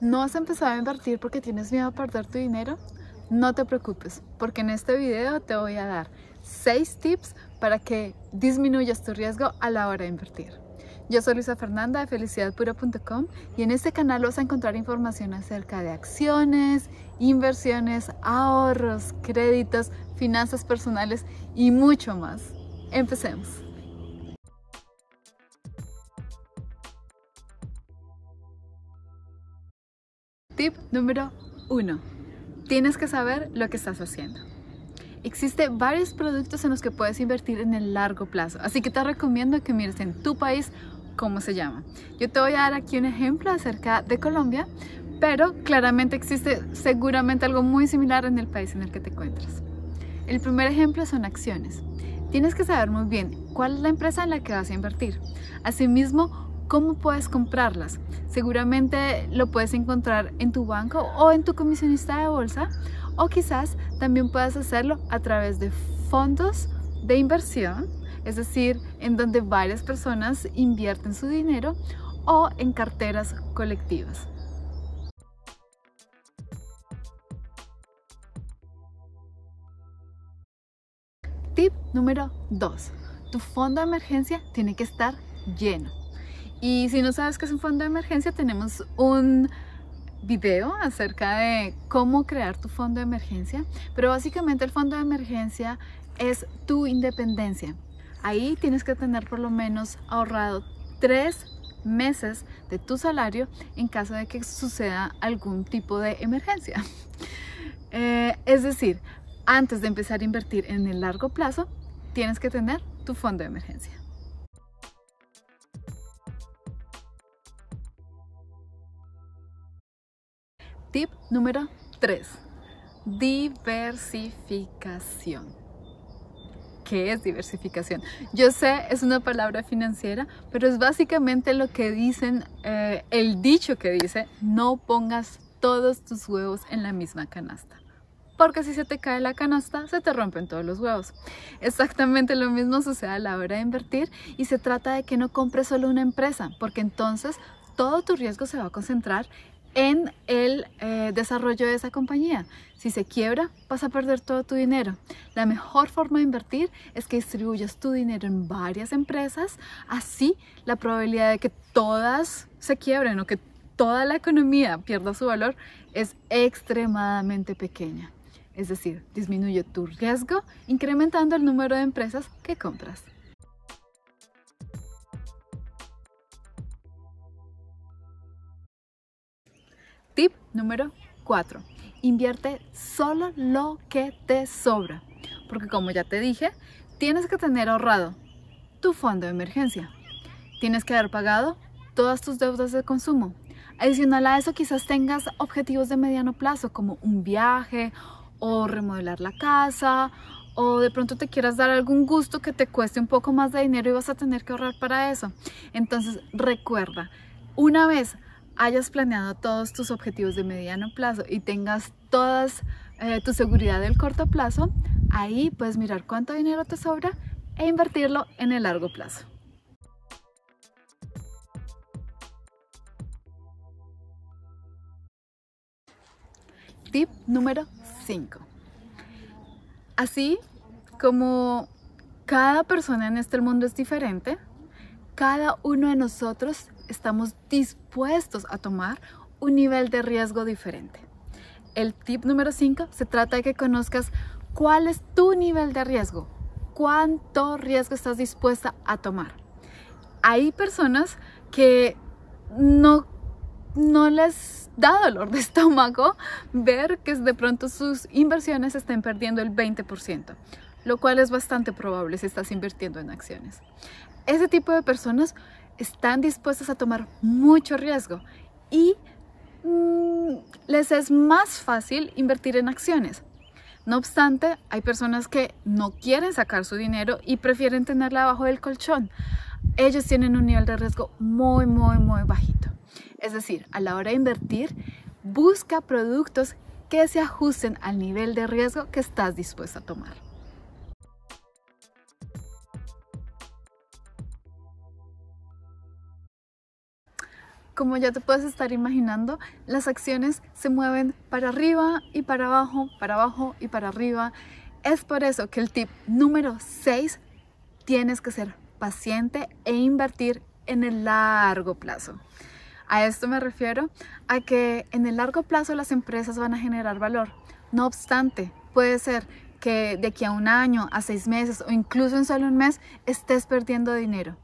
¿No has empezado a invertir porque tienes miedo a perder tu dinero? No te preocupes, porque en este video te voy a dar 6 tips para que disminuyas tu riesgo a la hora de invertir. Yo soy Luisa Fernanda de felicidadpura.com y en este canal vas a encontrar información acerca de acciones, inversiones, ahorros, créditos, finanzas personales y mucho más. Empecemos. Tip número 1. Tienes que saber lo que estás haciendo. Existen varios productos en los que puedes invertir en el largo plazo, así que te recomiendo que mires en tu país cómo se llama. Yo te voy a dar aquí un ejemplo acerca de Colombia, pero claramente existe seguramente algo muy similar en el país en el que te encuentras. El primer ejemplo son acciones. Tienes que saber muy bien cuál es la empresa en la que vas a invertir. Asimismo, ¿Cómo puedes comprarlas? Seguramente lo puedes encontrar en tu banco o en tu comisionista de bolsa o quizás también puedas hacerlo a través de fondos de inversión, es decir, en donde varias personas invierten su dinero o en carteras colectivas. Tip número 2. Tu fondo de emergencia tiene que estar lleno. Y si no sabes qué es un fondo de emergencia, tenemos un video acerca de cómo crear tu fondo de emergencia. Pero básicamente el fondo de emergencia es tu independencia. Ahí tienes que tener por lo menos ahorrado tres meses de tu salario en caso de que suceda algún tipo de emergencia. Eh, es decir, antes de empezar a invertir en el largo plazo, tienes que tener tu fondo de emergencia. Tip número 3. Diversificación. ¿Qué es diversificación? Yo sé, es una palabra financiera, pero es básicamente lo que dicen, eh, el dicho que dice, no pongas todos tus huevos en la misma canasta. Porque si se te cae la canasta, se te rompen todos los huevos. Exactamente lo mismo sucede a la hora de invertir y se trata de que no compres solo una empresa, porque entonces todo tu riesgo se va a concentrar en el eh, desarrollo de esa compañía. Si se quiebra, vas a perder todo tu dinero. La mejor forma de invertir es que distribuyas tu dinero en varias empresas. Así, la probabilidad de que todas se quiebren o que toda la economía pierda su valor es extremadamente pequeña. Es decir, disminuye tu riesgo incrementando el número de empresas que compras. Tip número 4. Invierte solo lo que te sobra. Porque como ya te dije, tienes que tener ahorrado tu fondo de emergencia. Tienes que haber pagado todas tus deudas de consumo. Adicional a eso, quizás tengas objetivos de mediano plazo como un viaje o remodelar la casa o de pronto te quieras dar algún gusto que te cueste un poco más de dinero y vas a tener que ahorrar para eso. Entonces recuerda, una vez hayas planeado todos tus objetivos de mediano plazo y tengas todas eh, tu seguridad del corto plazo, ahí puedes mirar cuánto dinero te sobra e invertirlo en el largo plazo. Tip número 5. Así como cada persona en este mundo es diferente, cada uno de nosotros estamos dispuestos a tomar un nivel de riesgo diferente. El tip número 5 se trata de que conozcas cuál es tu nivel de riesgo, cuánto riesgo estás dispuesta a tomar. Hay personas que no, no les da dolor de estómago ver que de pronto sus inversiones estén perdiendo el 20%, lo cual es bastante probable si estás invirtiendo en acciones. Ese tipo de personas están dispuestas a tomar mucho riesgo y mm, les es más fácil invertir en acciones. No obstante, hay personas que no quieren sacar su dinero y prefieren tenerla abajo del colchón. Ellos tienen un nivel de riesgo muy, muy, muy bajito. Es decir, a la hora de invertir, busca productos que se ajusten al nivel de riesgo que estás dispuesto a tomar. Como ya te puedes estar imaginando, las acciones se mueven para arriba y para abajo, para abajo y para arriba. Es por eso que el tip número 6, tienes que ser paciente e invertir en el largo plazo. A esto me refiero a que en el largo plazo las empresas van a generar valor. No obstante, puede ser que de aquí a un año, a seis meses o incluso en solo un mes estés perdiendo dinero.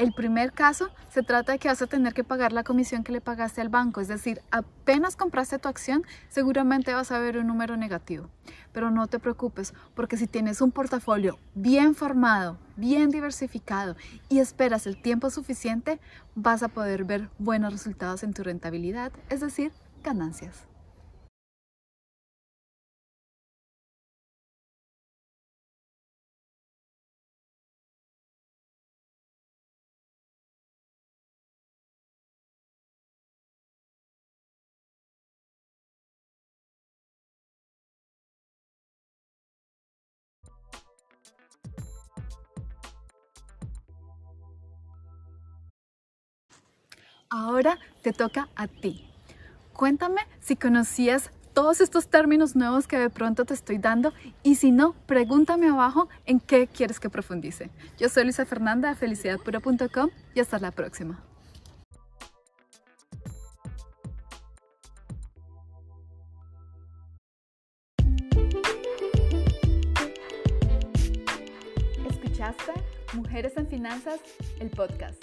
El primer caso se trata de que vas a tener que pagar la comisión que le pagaste al banco, es decir, apenas compraste tu acción, seguramente vas a ver un número negativo. Pero no te preocupes, porque si tienes un portafolio bien formado, bien diversificado y esperas el tiempo suficiente, vas a poder ver buenos resultados en tu rentabilidad, es decir, ganancias. Ahora te toca a ti. Cuéntame si conocías todos estos términos nuevos que de pronto te estoy dando y si no, pregúntame abajo en qué quieres que profundice. Yo soy Luisa Fernanda de felicidadpura.com y hasta la próxima. ¿Escuchaste Mujeres en Finanzas, el podcast?